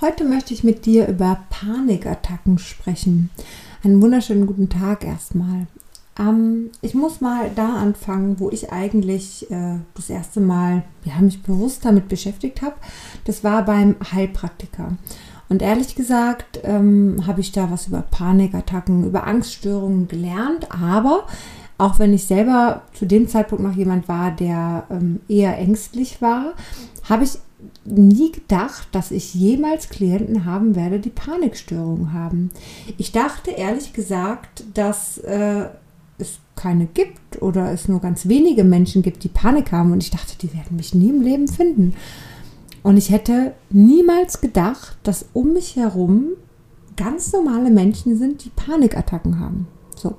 Heute möchte ich mit dir über Panikattacken sprechen. Einen wunderschönen guten Tag erstmal. Ähm, ich muss mal da anfangen, wo ich eigentlich äh, das erste Mal ja, mich bewusst damit beschäftigt habe. Das war beim Heilpraktiker. Und ehrlich gesagt ähm, habe ich da was über Panikattacken, über Angststörungen gelernt, aber auch wenn ich selber zu dem Zeitpunkt noch jemand war, der ähm, eher ängstlich war, habe ich nie gedacht, dass ich jemals Klienten haben werde, die Panikstörungen haben. Ich dachte ehrlich gesagt, dass äh, es keine gibt oder es nur ganz wenige Menschen gibt, die Panik haben. Und ich dachte, die werden mich nie im Leben finden. Und ich hätte niemals gedacht, dass um mich herum ganz normale Menschen sind, die Panikattacken haben. So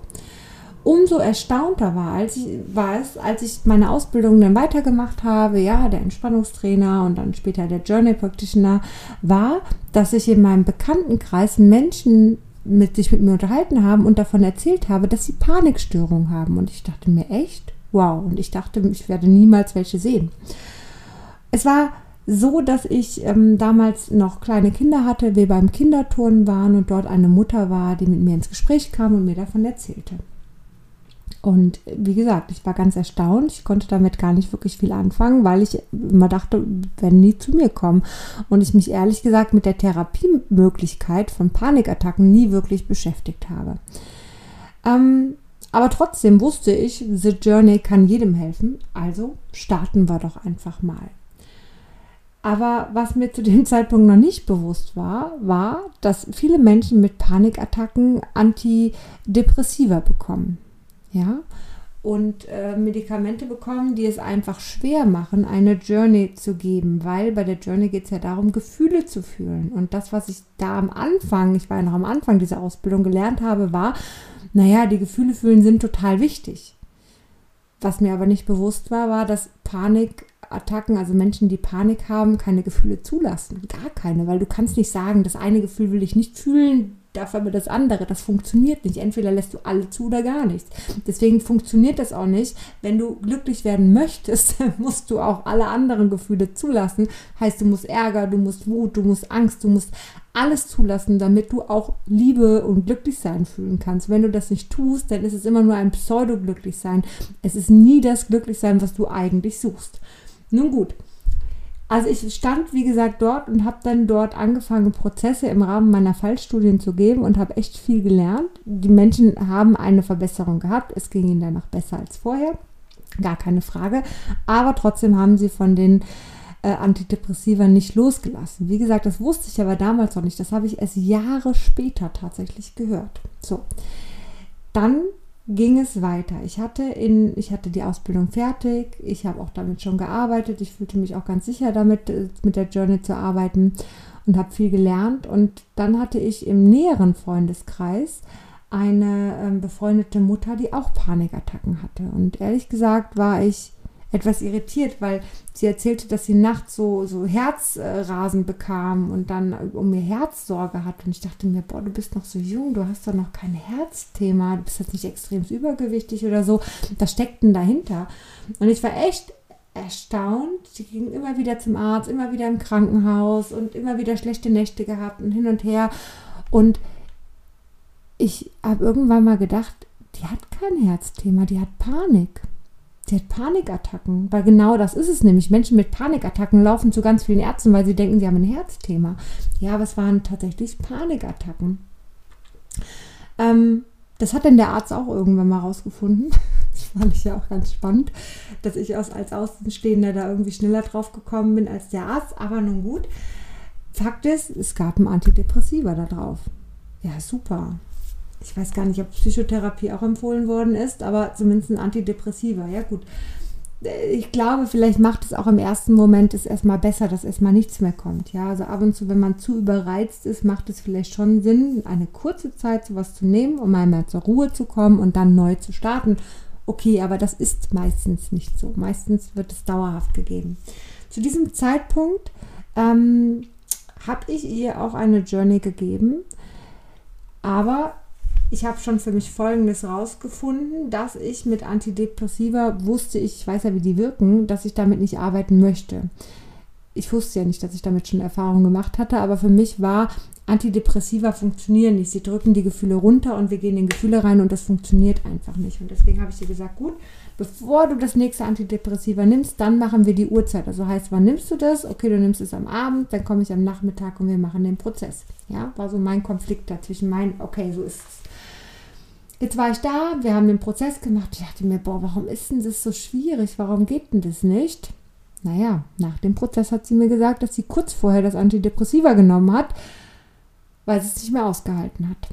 umso erstaunter war, als ich, war es, als ich meine Ausbildung dann weitergemacht habe, ja, der Entspannungstrainer und dann später der Journey Practitioner, war, dass ich in meinem Bekanntenkreis Menschen mit sich mit mir unterhalten haben und davon erzählt habe, dass sie Panikstörungen haben. Und ich dachte mir echt, wow. Und ich dachte, ich werde niemals welche sehen. Es war so, dass ich ähm, damals noch kleine Kinder hatte, wir beim Kinderturnen waren und dort eine Mutter war, die mit mir ins Gespräch kam und mir davon erzählte. Und wie gesagt, ich war ganz erstaunt. Ich konnte damit gar nicht wirklich viel anfangen, weil ich immer dachte, wenn nie zu mir kommen. Und ich mich ehrlich gesagt mit der Therapiemöglichkeit von Panikattacken nie wirklich beschäftigt habe. Ähm, aber trotzdem wusste ich, The Journey kann jedem helfen. Also starten wir doch einfach mal. Aber was mir zu dem Zeitpunkt noch nicht bewusst war, war, dass viele Menschen mit Panikattacken Antidepressiva bekommen ja, und äh, Medikamente bekommen, die es einfach schwer machen, eine Journey zu geben, weil bei der Journey geht es ja darum, Gefühle zu fühlen. Und das, was ich da am Anfang, ich war ja noch am Anfang dieser Ausbildung gelernt habe, war, naja, die Gefühle fühlen sind total wichtig. Was mir aber nicht bewusst war, war, dass Panikattacken, also Menschen, die Panik haben, keine Gefühle zulassen. Gar keine, weil du kannst nicht sagen, das eine Gefühl will ich nicht fühlen, dafür aber das andere. Das funktioniert nicht. Entweder lässt du alle zu oder gar nichts. Deswegen funktioniert das auch nicht. Wenn du glücklich werden möchtest, musst du auch alle anderen Gefühle zulassen. Heißt, du musst Ärger, du musst Wut, du musst Angst, du musst alles zulassen, damit du auch Liebe und Glücklichsein fühlen kannst. Wenn du das nicht tust, dann ist es immer nur ein Pseudo-Glücklichsein. Es ist nie das Glücklichsein, was du eigentlich suchst. Nun gut, also ich stand, wie gesagt, dort und habe dann dort angefangen, Prozesse im Rahmen meiner Fallstudien zu geben und habe echt viel gelernt. Die Menschen haben eine Verbesserung gehabt. Es ging ihnen danach besser als vorher. Gar keine Frage. Aber trotzdem haben sie von den äh, Antidepressiva nicht losgelassen. Wie gesagt, das wusste ich aber damals noch nicht. Das habe ich erst Jahre später tatsächlich gehört. So. Dann ging es weiter. Ich hatte, in, ich hatte die Ausbildung fertig, ich habe auch damit schon gearbeitet, ich fühlte mich auch ganz sicher damit, äh, mit der Journey zu arbeiten und habe viel gelernt. Und dann hatte ich im näheren Freundeskreis eine äh, befreundete Mutter, die auch Panikattacken hatte. Und ehrlich gesagt war ich etwas irritiert, weil sie erzählte, dass sie nachts so, so Herzrasen bekam und dann um ihr Herz Sorge hat. Und ich dachte mir, boah, du bist noch so jung, du hast doch noch kein Herzthema, du bist jetzt nicht extrem übergewichtig oder so. Das steckt denn dahinter? Und ich war echt erstaunt. Sie ging immer wieder zum Arzt, immer wieder im Krankenhaus und immer wieder schlechte Nächte gehabt und hin und her. Und ich habe irgendwann mal gedacht, die hat kein Herzthema, die hat Panik. Sie hat Panikattacken, weil genau das ist es nämlich. Menschen mit Panikattacken laufen zu ganz vielen Ärzten, weil sie denken, sie haben ein Herzthema. Ja, aber es waren tatsächlich Panikattacken. Ähm, das hat dann der Arzt auch irgendwann mal rausgefunden. Das fand ich ja auch ganz spannend, dass ich als Außenstehender da irgendwie schneller drauf gekommen bin als der Arzt. Aber nun gut. Fakt ist, es gab ein Antidepressiva da drauf. Ja, super ich weiß gar nicht, ob Psychotherapie auch empfohlen worden ist, aber zumindest ein Antidepressiva. Ja, gut. Äh, ich glaube, vielleicht macht es auch im ersten Moment es erstmal besser, dass erstmal nichts mehr kommt. Ja, also ab und zu, wenn man zu überreizt ist, macht es vielleicht schon Sinn, eine kurze Zeit sowas zu nehmen, um einmal zur Ruhe zu kommen und dann neu zu starten. Okay, aber das ist meistens nicht so. Meistens wird es dauerhaft gegeben. Zu diesem Zeitpunkt ähm, habe ich ihr auch eine Journey gegeben, aber ich habe schon für mich Folgendes rausgefunden, dass ich mit Antidepressiva wusste, ich weiß ja, wie die wirken, dass ich damit nicht arbeiten möchte. ich wusste ja nicht, dass ich damit schon Erfahrungen gemacht hatte, aber für mich war Antidepressiva funktionieren nicht. Sie drücken die Gefühle runter und wir gehen in Gefühle rein und das funktioniert einfach nicht. Und deswegen habe ich dir gesagt, gut, bevor du das nächste Antidepressiva nimmst, dann machen wir die Uhrzeit. Also heißt, wann nimmst du das? Okay, du nimmst es am Abend, dann komme ich am Nachmittag und wir machen den Prozess. Ja, war so mein Konflikt dazwischen mein, okay, so ist es. Jetzt war ich da, wir haben den Prozess gemacht. Ich dachte mir, boah, warum ist denn das so schwierig? Warum geht denn das nicht? Naja, nach dem Prozess hat sie mir gesagt, dass sie kurz vorher das Antidepressiva genommen hat, weil sie es nicht mehr ausgehalten hat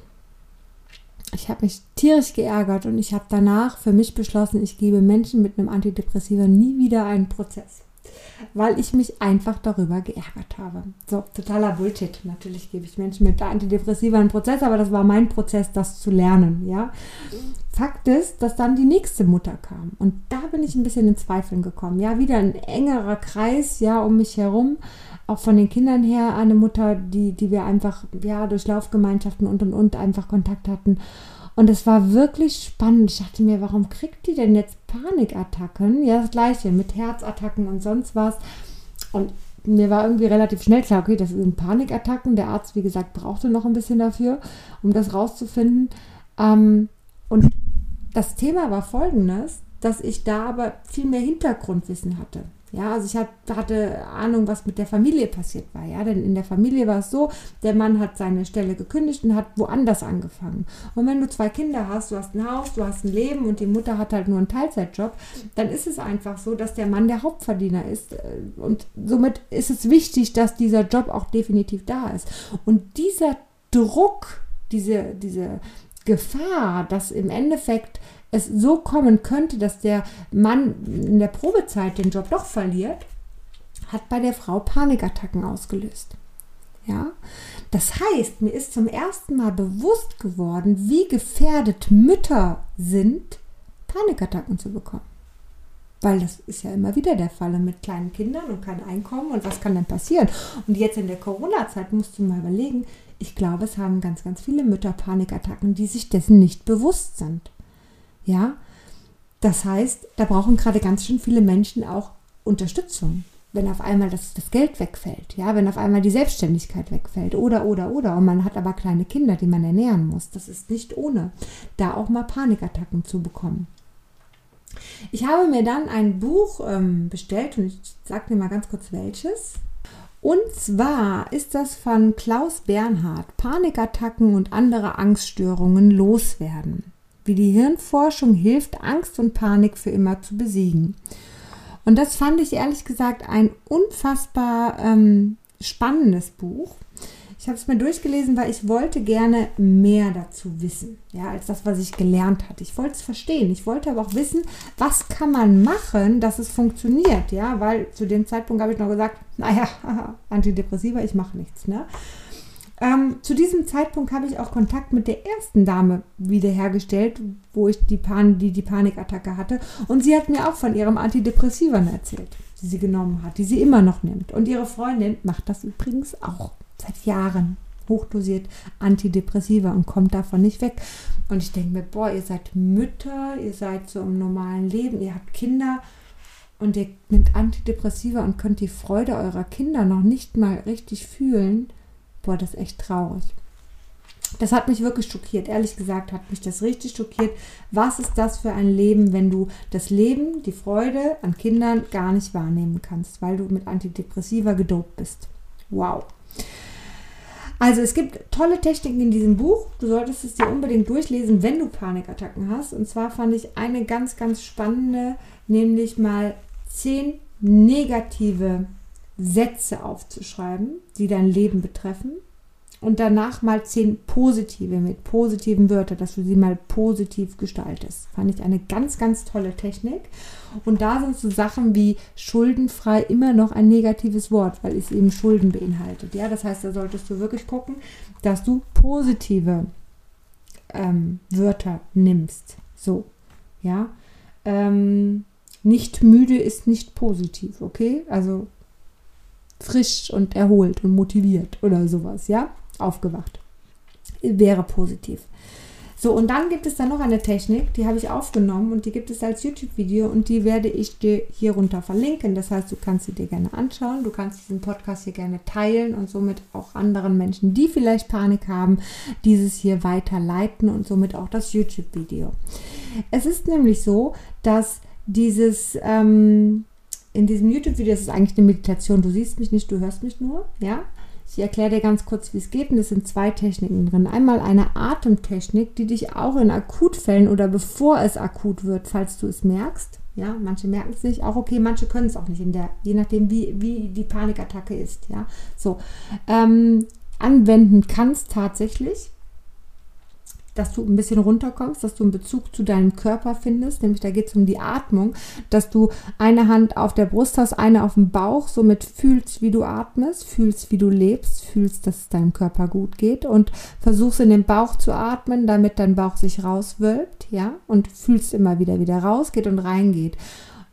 ich habe mich tierisch geärgert und ich habe danach für mich beschlossen, ich gebe Menschen mit einem Antidepressiva nie wieder einen Prozess, weil ich mich einfach darüber geärgert habe. So, totaler Bullshit. Natürlich gebe ich Menschen mit Antidepressiva einen Prozess, aber das war mein Prozess, das zu lernen, ja. Fakt ist, dass dann die nächste Mutter kam und da bin ich ein bisschen in Zweifeln gekommen. Ja, wieder ein engerer Kreis, ja, um mich herum auch von den Kindern her eine Mutter, die, die wir einfach, ja, durch Laufgemeinschaften und und und einfach Kontakt hatten. Und es war wirklich spannend. Ich dachte mir, warum kriegt die denn jetzt Panikattacken? Ja, das gleiche mit Herzattacken und sonst was. Und mir war irgendwie relativ schnell klar, okay, das sind Panikattacken. Der Arzt, wie gesagt, brauchte noch ein bisschen dafür, um das rauszufinden. Ähm, und das Thema war folgendes, dass ich da aber viel mehr Hintergrundwissen hatte. Ja, also ich hatte Ahnung, was mit der Familie passiert war. Ja, denn in der Familie war es so, der Mann hat seine Stelle gekündigt und hat woanders angefangen. Und wenn du zwei Kinder hast, du hast ein Haus, du hast ein Leben und die Mutter hat halt nur einen Teilzeitjob, dann ist es einfach so, dass der Mann der Hauptverdiener ist. Und somit ist es wichtig, dass dieser Job auch definitiv da ist. Und dieser Druck, diese, diese Gefahr, dass im Endeffekt es so kommen könnte, dass der Mann in der Probezeit den Job doch verliert, hat bei der Frau Panikattacken ausgelöst. Ja, das heißt, mir ist zum ersten Mal bewusst geworden, wie gefährdet Mütter sind, Panikattacken zu bekommen. Weil das ist ja immer wieder der Fall mit kleinen Kindern und kein Einkommen und was kann denn passieren? Und jetzt in der Corona-Zeit musst du mal überlegen, ich glaube, es haben ganz, ganz viele Mütter Panikattacken, die sich dessen nicht bewusst sind. Ja, das heißt, da brauchen gerade ganz schön viele Menschen auch Unterstützung, wenn auf einmal das, das Geld wegfällt, ja, wenn auf einmal die Selbstständigkeit wegfällt oder, oder, oder. Und man hat aber kleine Kinder, die man ernähren muss. Das ist nicht ohne, da auch mal Panikattacken zu bekommen. Ich habe mir dann ein Buch ähm, bestellt und ich sage dir mal ganz kurz welches. Und zwar ist das von Klaus Bernhard, Panikattacken und andere Angststörungen loswerden wie die Hirnforschung hilft, Angst und Panik für immer zu besiegen. Und das fand ich ehrlich gesagt ein unfassbar ähm, spannendes Buch. Ich habe es mir durchgelesen, weil ich wollte gerne mehr dazu wissen, ja, als das, was ich gelernt hatte. Ich wollte es verstehen. Ich wollte aber auch wissen, was kann man machen, dass es funktioniert, ja, weil zu dem Zeitpunkt habe ich noch gesagt, naja, Antidepressiva, ich mache nichts, ne? Ähm, zu diesem Zeitpunkt habe ich auch Kontakt mit der ersten Dame wiederhergestellt, wo ich die, Pan die, die Panikattacke hatte. Und sie hat mir auch von ihrem Antidepressivan erzählt, die sie genommen hat, die sie immer noch nimmt. Und ihre Freundin macht das übrigens auch seit Jahren. Hochdosiert Antidepressiva und kommt davon nicht weg. Und ich denke mir, boah, ihr seid Mütter, ihr seid so im normalen Leben, ihr habt Kinder und ihr nimmt Antidepressiva und könnt die Freude eurer Kinder noch nicht mal richtig fühlen boah, das ist echt traurig. Das hat mich wirklich schockiert. Ehrlich gesagt hat mich das richtig schockiert. Was ist das für ein Leben, wenn du das Leben, die Freude an Kindern gar nicht wahrnehmen kannst, weil du mit Antidepressiva gedopt bist? Wow. Also es gibt tolle Techniken in diesem Buch. Du solltest es dir unbedingt durchlesen, wenn du Panikattacken hast. Und zwar fand ich eine ganz, ganz spannende, nämlich mal zehn negative Sätze aufzuschreiben, die dein Leben betreffen. Und danach mal zehn positive mit positiven Wörtern, dass du sie mal positiv gestaltest. Fand ich eine ganz, ganz tolle Technik. Und da sind so Sachen wie schuldenfrei immer noch ein negatives Wort, weil es eben Schulden beinhaltet. Ja, das heißt, da solltest du wirklich gucken, dass du positive ähm, Wörter nimmst. So, ja. Ähm, nicht müde ist nicht positiv, okay? Also frisch und erholt und motiviert oder sowas, ja? Aufgewacht. Wäre positiv. So, und dann gibt es dann noch eine Technik, die habe ich aufgenommen und die gibt es als YouTube-Video und die werde ich dir hier runter verlinken. Das heißt, du kannst sie dir gerne anschauen, du kannst diesen Podcast hier gerne teilen und somit auch anderen Menschen, die vielleicht Panik haben, dieses hier weiterleiten und somit auch das YouTube-Video. Es ist nämlich so, dass dieses ähm, in diesem YouTube-Video, ist eigentlich eine Meditation. Du siehst mich nicht, du hörst mich nur, ja. Ich erkläre dir ganz kurz, wie es geht. Und es sind zwei Techniken drin. Einmal eine Atemtechnik, die dich auch in Akutfällen oder bevor es akut wird, falls du es merkst. Ja, manche merken es nicht, auch okay, manche können es auch nicht in der, je nachdem, wie, wie die Panikattacke ist. Ja, so ähm, anwenden kannst tatsächlich dass du ein bisschen runterkommst, dass du einen Bezug zu deinem Körper findest, nämlich da geht es um die Atmung, dass du eine Hand auf der Brust hast, eine auf dem Bauch, somit fühlst, wie du atmest, fühlst, wie du lebst, fühlst, dass es deinem Körper gut geht. Und versuchst in den Bauch zu atmen, damit dein Bauch sich rauswölbt, ja, und fühlst immer wieder, wie der rausgeht und reingeht.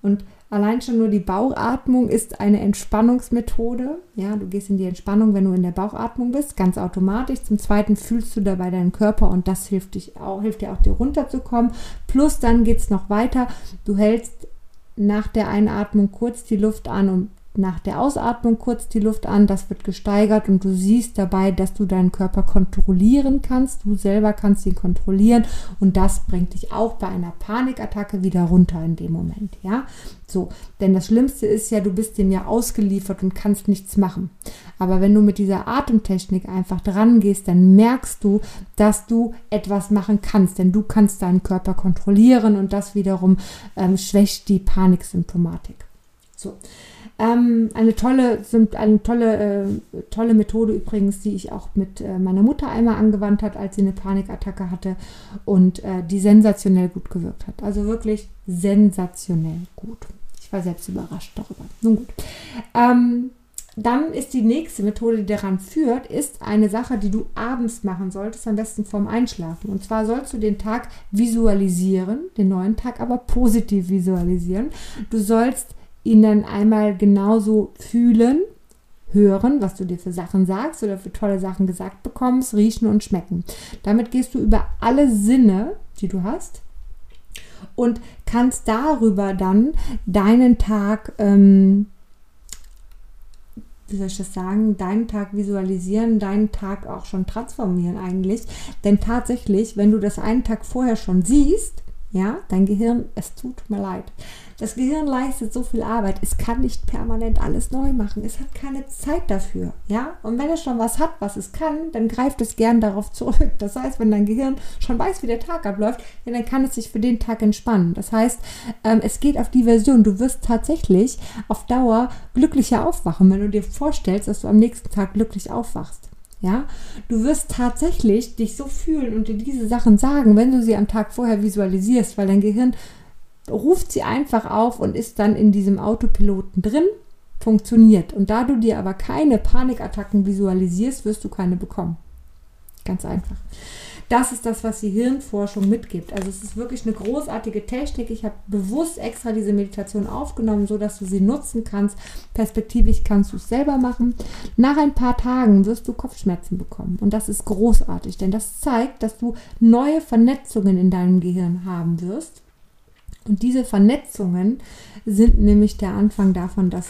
Und Allein schon nur die Bauchatmung ist eine Entspannungsmethode. Ja, du gehst in die Entspannung, wenn du in der Bauchatmung bist, ganz automatisch. Zum Zweiten fühlst du dabei deinen Körper und das hilft, dich auch, hilft dir auch, dir runterzukommen. Plus dann geht es noch weiter. Du hältst nach der Einatmung kurz die Luft an und nach der Ausatmung kurz die Luft an, das wird gesteigert und du siehst dabei, dass du deinen Körper kontrollieren kannst. Du selber kannst ihn kontrollieren und das bringt dich auch bei einer Panikattacke wieder runter in dem Moment, ja? So, denn das Schlimmste ist ja, du bist dem ja ausgeliefert und kannst nichts machen. Aber wenn du mit dieser Atemtechnik einfach dran gehst, dann merkst du, dass du etwas machen kannst, denn du kannst deinen Körper kontrollieren und das wiederum ähm, schwächt die Paniksymptomatik. So. Ähm, eine tolle, eine tolle, äh, tolle Methode übrigens, die ich auch mit äh, meiner Mutter einmal angewandt hat, als sie eine Panikattacke hatte und äh, die sensationell gut gewirkt hat. Also wirklich sensationell gut. Ich war selbst überrascht darüber. Nun gut. Ähm, dann ist die nächste Methode, die daran führt, ist eine Sache, die du abends machen solltest, am besten vorm Einschlafen. Und zwar sollst du den Tag visualisieren, den neuen Tag aber positiv visualisieren. Du sollst ihn dann einmal genauso fühlen, hören, was du dir für Sachen sagst oder für tolle Sachen gesagt bekommst, riechen und schmecken. Damit gehst du über alle Sinne, die du hast, und kannst darüber dann deinen Tag, ähm, wie soll ich das sagen, deinen Tag visualisieren, deinen Tag auch schon transformieren eigentlich. Denn tatsächlich, wenn du das einen Tag vorher schon siehst, ja, dein Gehirn, es tut mir leid. Das Gehirn leistet so viel Arbeit. Es kann nicht permanent alles neu machen. Es hat keine Zeit dafür. Ja? Und wenn es schon was hat, was es kann, dann greift es gern darauf zurück. Das heißt, wenn dein Gehirn schon weiß, wie der Tag abläuft, ja, dann kann es sich für den Tag entspannen. Das heißt, ähm, es geht auf die Version. Du wirst tatsächlich auf Dauer glücklicher aufwachen, wenn du dir vorstellst, dass du am nächsten Tag glücklich aufwachst. Ja, du wirst tatsächlich dich so fühlen und dir diese Sachen sagen, wenn du sie am Tag vorher visualisierst, weil dein Gehirn ruft sie einfach auf und ist dann in diesem Autopiloten drin, funktioniert. Und da du dir aber keine Panikattacken visualisierst, wirst du keine bekommen. Ganz einfach. Das ist das, was die Hirnforschung mitgibt. Also es ist wirklich eine großartige Technik. Ich habe bewusst extra diese Meditation aufgenommen, so dass du sie nutzen kannst. Perspektivisch kannst du es selber machen. Nach ein paar Tagen wirst du Kopfschmerzen bekommen. Und das ist großartig, denn das zeigt, dass du neue Vernetzungen in deinem Gehirn haben wirst. Und diese Vernetzungen sind nämlich der Anfang davon, dass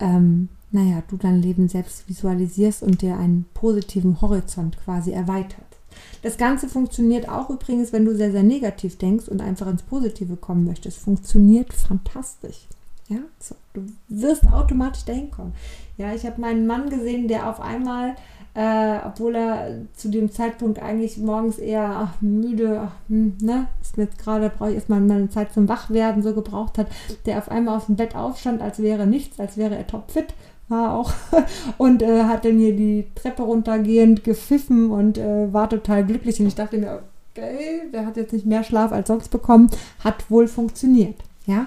ähm, naja, du dein Leben selbst visualisierst und dir einen positiven Horizont quasi erweitert. Das Ganze funktioniert auch übrigens, wenn du sehr, sehr negativ denkst und einfach ins Positive kommen möchtest. Funktioniert fantastisch. Ja, so, du wirst automatisch dahin kommen. Ja, ich habe meinen Mann gesehen, der auf einmal, äh, obwohl er zu dem Zeitpunkt eigentlich morgens eher ach, müde, ach, hm, ne, ist mir jetzt gerade, brauche ich erstmal meine Zeit zum Wachwerden so gebraucht hat, der auf einmal aus dem Bett aufstand, als wäre nichts, als wäre er topfit war auch und äh, hat dann hier die Treppe runtergehend gepfiffen und äh, war total glücklich und ich dachte mir, okay, der hat jetzt nicht mehr Schlaf als sonst bekommen, hat wohl funktioniert, ja.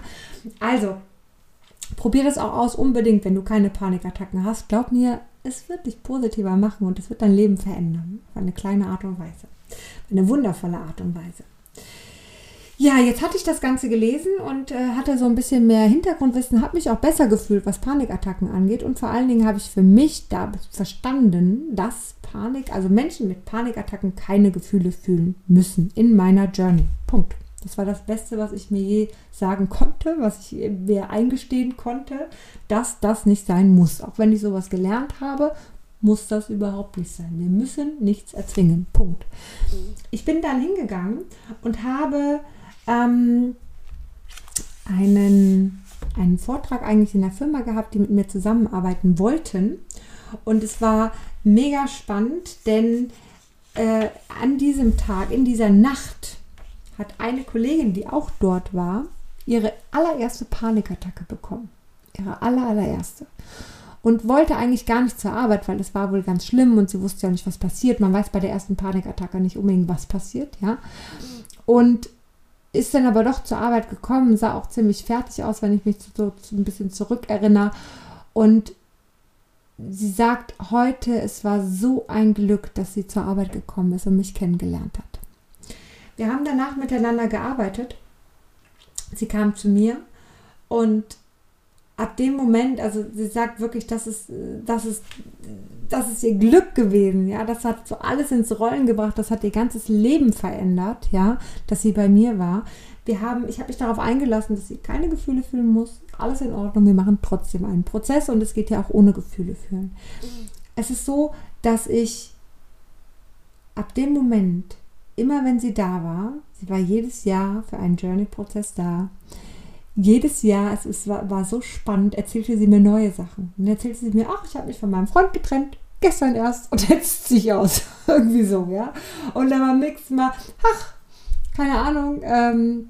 Also, probier das auch aus unbedingt, wenn du keine Panikattacken hast. Glaub mir, es wird dich positiver machen und es wird dein Leben verändern. Auf eine kleine Art und Weise. Auf eine wundervolle Art und Weise. Ja, jetzt hatte ich das Ganze gelesen und äh, hatte so ein bisschen mehr Hintergrundwissen, habe mich auch besser gefühlt, was Panikattacken angeht. Und vor allen Dingen habe ich für mich da verstanden, dass Panik, also Menschen mit Panikattacken keine Gefühle fühlen müssen in meiner Journey. Punkt. Das war das Beste, was ich mir je sagen konnte, was ich mir eingestehen konnte, dass das nicht sein muss. Auch wenn ich sowas gelernt habe, muss das überhaupt nicht sein. Wir müssen nichts erzwingen. Punkt. Ich bin dann hingegangen und habe ähm, einen, einen Vortrag eigentlich in der Firma gehabt, die mit mir zusammenarbeiten wollten. Und es war mega spannend, denn äh, an diesem Tag, in dieser Nacht, hat eine Kollegin, die auch dort war, ihre allererste Panikattacke bekommen. Ihre aller, allererste. Und wollte eigentlich gar nicht zur Arbeit, weil es war wohl ganz schlimm und sie wusste ja nicht, was passiert. Man weiß bei der ersten Panikattacke nicht unbedingt, was passiert, ja. Und ist dann aber doch zur Arbeit gekommen, sah auch ziemlich fertig aus, wenn ich mich so, so ein bisschen zurückerinnere. Und sie sagt heute, es war so ein Glück, dass sie zur Arbeit gekommen ist und mich kennengelernt hat. Wir haben danach miteinander gearbeitet. Sie kam zu mir und ab dem Moment, also sie sagt wirklich, das ist, das ist, das ist ihr Glück gewesen, ja, das hat so alles ins Rollen gebracht, das hat ihr ganzes Leben verändert, ja, dass sie bei mir war. Wir haben, ich habe mich darauf eingelassen, dass sie keine Gefühle fühlen muss, alles in Ordnung, wir machen trotzdem einen Prozess und es geht ja auch ohne Gefühle fühlen. Es ist so, dass ich ab dem Moment immer wenn sie da war, sie war jedes Jahr für einen Journey-Prozess da, jedes Jahr, es, es war, war, so spannend, erzählte sie mir neue Sachen. Und erzählte sie mir, ach, ich habe mich von meinem Freund getrennt, gestern erst, und jetzt ziehe ich aus. Irgendwie so, ja. Und dann beim nächsten Mal, ach, keine Ahnung, ähm,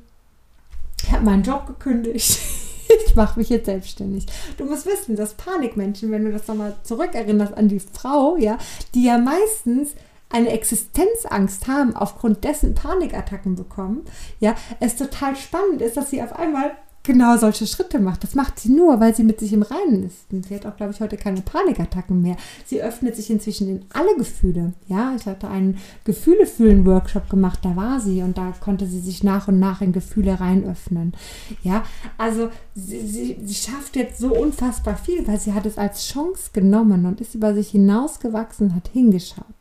ich habe meinen Job gekündigt. ich mache mich jetzt selbstständig. Du musst wissen, dass Panikmenschen, wenn du das nochmal zurückerinnerst an die Frau, ja, die ja meistens eine Existenzangst haben, aufgrund dessen Panikattacken bekommen, ja, es total spannend ist, dass sie auf einmal genau solche Schritte macht. Das macht sie nur, weil sie mit sich im Reinen ist. Und sie hat auch, glaube ich, heute keine Panikattacken mehr. Sie öffnet sich inzwischen in alle Gefühle. Ja, ich hatte einen Gefühle-Fühlen-Workshop gemacht, da war sie und da konnte sie sich nach und nach in Gefühle reinöffnen. Ja, also sie, sie, sie schafft jetzt so unfassbar viel, weil sie hat es als Chance genommen und ist über sich hinausgewachsen, hat hingeschaut.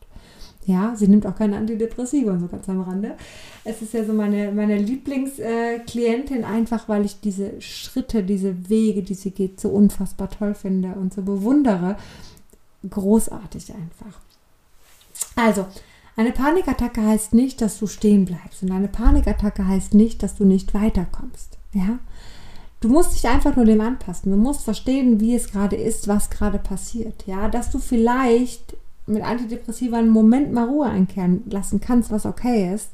Ja, sie nimmt auch keine Antidepressiva, so ganz am Rande. Es ist ja so meine, meine Lieblingsklientin, einfach weil ich diese Schritte, diese Wege, die sie geht, so unfassbar toll finde und so bewundere. Großartig einfach. Also, eine Panikattacke heißt nicht, dass du stehen bleibst. Und eine Panikattacke heißt nicht, dass du nicht weiterkommst. Ja? Du musst dich einfach nur dem anpassen. Du musst verstehen, wie es gerade ist, was gerade passiert. Ja, dass du vielleicht mit Antidepressiva einen Moment mal Ruhe einkehren lassen kannst, was okay ist,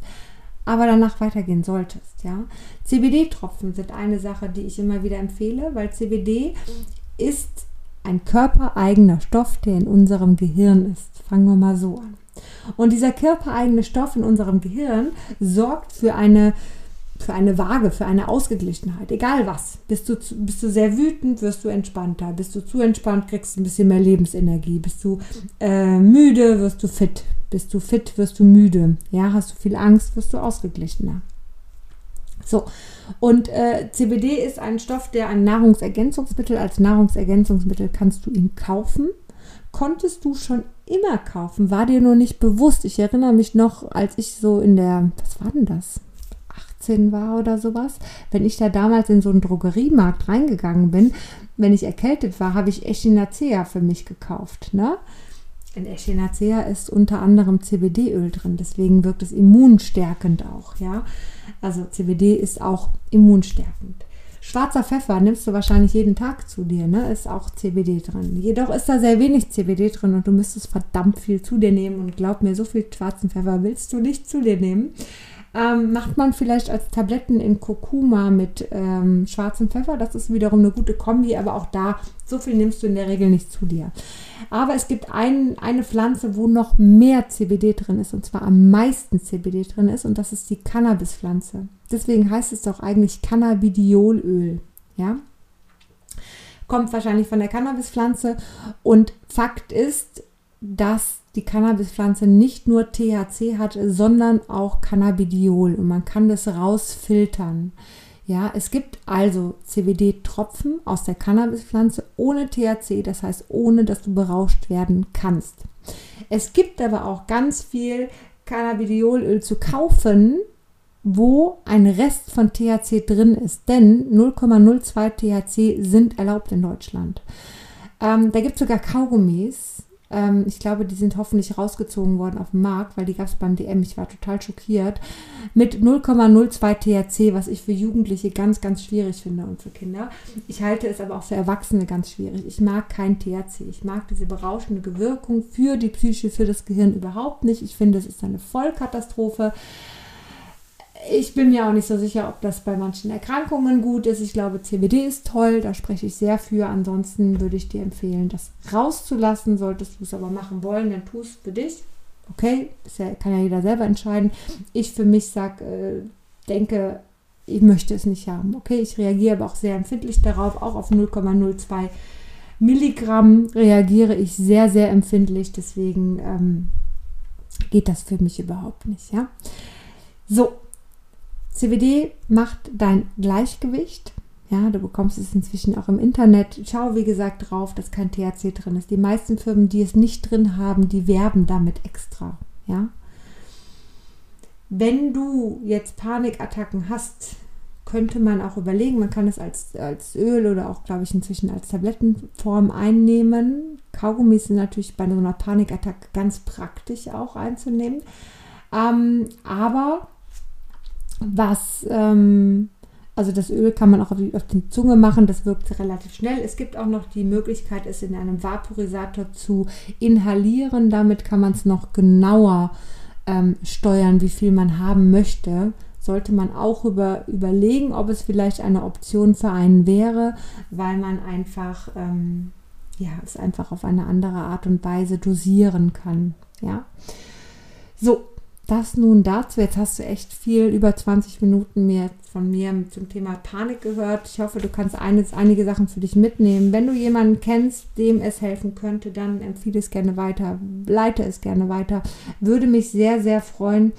aber danach weitergehen solltest. Ja? CBD-Tropfen sind eine Sache, die ich immer wieder empfehle, weil CBD ist ein körpereigener Stoff, der in unserem Gehirn ist. Fangen wir mal so an. Und dieser körpereigene Stoff in unserem Gehirn sorgt für eine für eine Waage, für eine Ausgeglichenheit, egal was. Bist du, bist du sehr wütend, wirst du entspannter. Bist du zu entspannt, kriegst du ein bisschen mehr Lebensenergie. Bist du äh, müde, wirst du fit. Bist du fit, wirst du müde. Ja, hast du viel Angst, wirst du ausgeglichener. So, und äh, CBD ist ein Stoff, der ein Nahrungsergänzungsmittel, als Nahrungsergänzungsmittel kannst du ihn kaufen. Konntest du schon immer kaufen, war dir nur nicht bewusst. Ich erinnere mich noch, als ich so in der, was war denn das? 18 war oder sowas, wenn ich da damals in so einen Drogeriemarkt reingegangen bin, wenn ich erkältet war, habe ich Echinacea für mich gekauft. Ne? In Echinacea ist unter anderem CBD-Öl drin, deswegen wirkt es immunstärkend auch. Ja? Also CBD ist auch immunstärkend. Schwarzer Pfeffer nimmst du wahrscheinlich jeden Tag zu dir, ne? Ist auch CBD drin. Jedoch ist da sehr wenig CBD drin und du müsstest verdammt viel zu dir nehmen. Und glaub mir, so viel schwarzen Pfeffer willst du nicht zu dir nehmen. Ähm, macht man vielleicht als Tabletten in Kurkuma mit ähm, schwarzem Pfeffer. Das ist wiederum eine gute Kombi, aber auch da, so viel nimmst du in der Regel nicht zu dir. Aber es gibt ein, eine Pflanze, wo noch mehr CBD drin ist und zwar am meisten CBD drin ist und das ist die Cannabispflanze. Deswegen heißt es doch eigentlich Cannabidiolöl. Ja? Kommt wahrscheinlich von der Cannabispflanze und Fakt ist, dass die Cannabispflanze nicht nur THC hat, sondern auch Cannabidiol und man kann das rausfiltern. Ja, es gibt also CBD-Tropfen aus der Cannabispflanze ohne THC, das heißt ohne, dass du berauscht werden kannst. Es gibt aber auch ganz viel Cannabidiolöl zu kaufen, wo ein Rest von THC drin ist. Denn 0,02 THC sind erlaubt in Deutschland. Ähm, da gibt es sogar Kaugummis. Ähm, ich glaube, die sind hoffentlich rausgezogen worden auf dem Markt, weil die gab es beim DM. Ich war total schockiert. Mit 0,02 THC, was ich für Jugendliche ganz, ganz schwierig finde und für Kinder. Ich halte es aber auch für Erwachsene ganz schwierig. Ich mag kein THC. Ich mag diese berauschende Wirkung für die Psyche, für das Gehirn überhaupt nicht. Ich finde, es ist eine Vollkatastrophe ich bin mir auch nicht so sicher, ob das bei manchen Erkrankungen gut ist. Ich glaube, CBD ist toll, da spreche ich sehr für. Ansonsten würde ich dir empfehlen, das rauszulassen. Solltest du es aber machen wollen, dann tu es für dich. Okay, das kann ja jeder selber entscheiden. Ich für mich sag, äh, denke, ich möchte es nicht haben. Okay, ich reagiere aber auch sehr empfindlich darauf, auch auf 0,02 Milligramm reagiere ich sehr, sehr empfindlich. Deswegen ähm, geht das für mich überhaupt nicht. Ja, so CBD macht dein Gleichgewicht. Ja, du bekommst es inzwischen auch im Internet. Schau, wie gesagt, drauf, dass kein THC drin ist. Die meisten Firmen, die es nicht drin haben, die werben damit extra. Ja. Wenn du jetzt Panikattacken hast, könnte man auch überlegen, man kann es als, als Öl oder auch, glaube ich, inzwischen als Tablettenform einnehmen. Kaugummis sind natürlich bei so einer Panikattacke ganz praktisch auch einzunehmen. Ähm, aber was, ähm, also das Öl kann man auch auf die, auf die, Zunge machen, das wirkt relativ schnell. Es gibt auch noch die Möglichkeit, es in einem Vaporisator zu inhalieren. Damit kann man es noch genauer ähm, steuern, wie viel man haben möchte. Sollte man auch über, überlegen, ob es vielleicht eine Option für einen wäre, weil man einfach, ähm, ja, es einfach auf eine andere Art und Weise dosieren kann. Ja. So, das nun dazu. Jetzt hast du echt viel, über 20 Minuten mehr von mir zum Thema Panik gehört. Ich hoffe, du kannst eines, einige Sachen für dich mitnehmen. Wenn du jemanden kennst, dem es helfen könnte, dann empfehle es gerne weiter, leite es gerne weiter. Würde mich sehr, sehr freuen.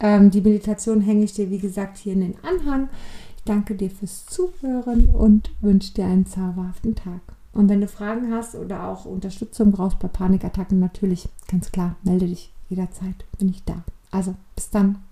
Ähm, die Meditation hänge ich dir, wie gesagt, hier in den Anhang. Ich danke dir fürs Zuhören und wünsche dir einen zauberhaften Tag. Und wenn du Fragen hast oder auch Unterstützung brauchst bei Panikattacken, natürlich, ganz klar, melde dich jederzeit. Bin ich da. Also, bis dann.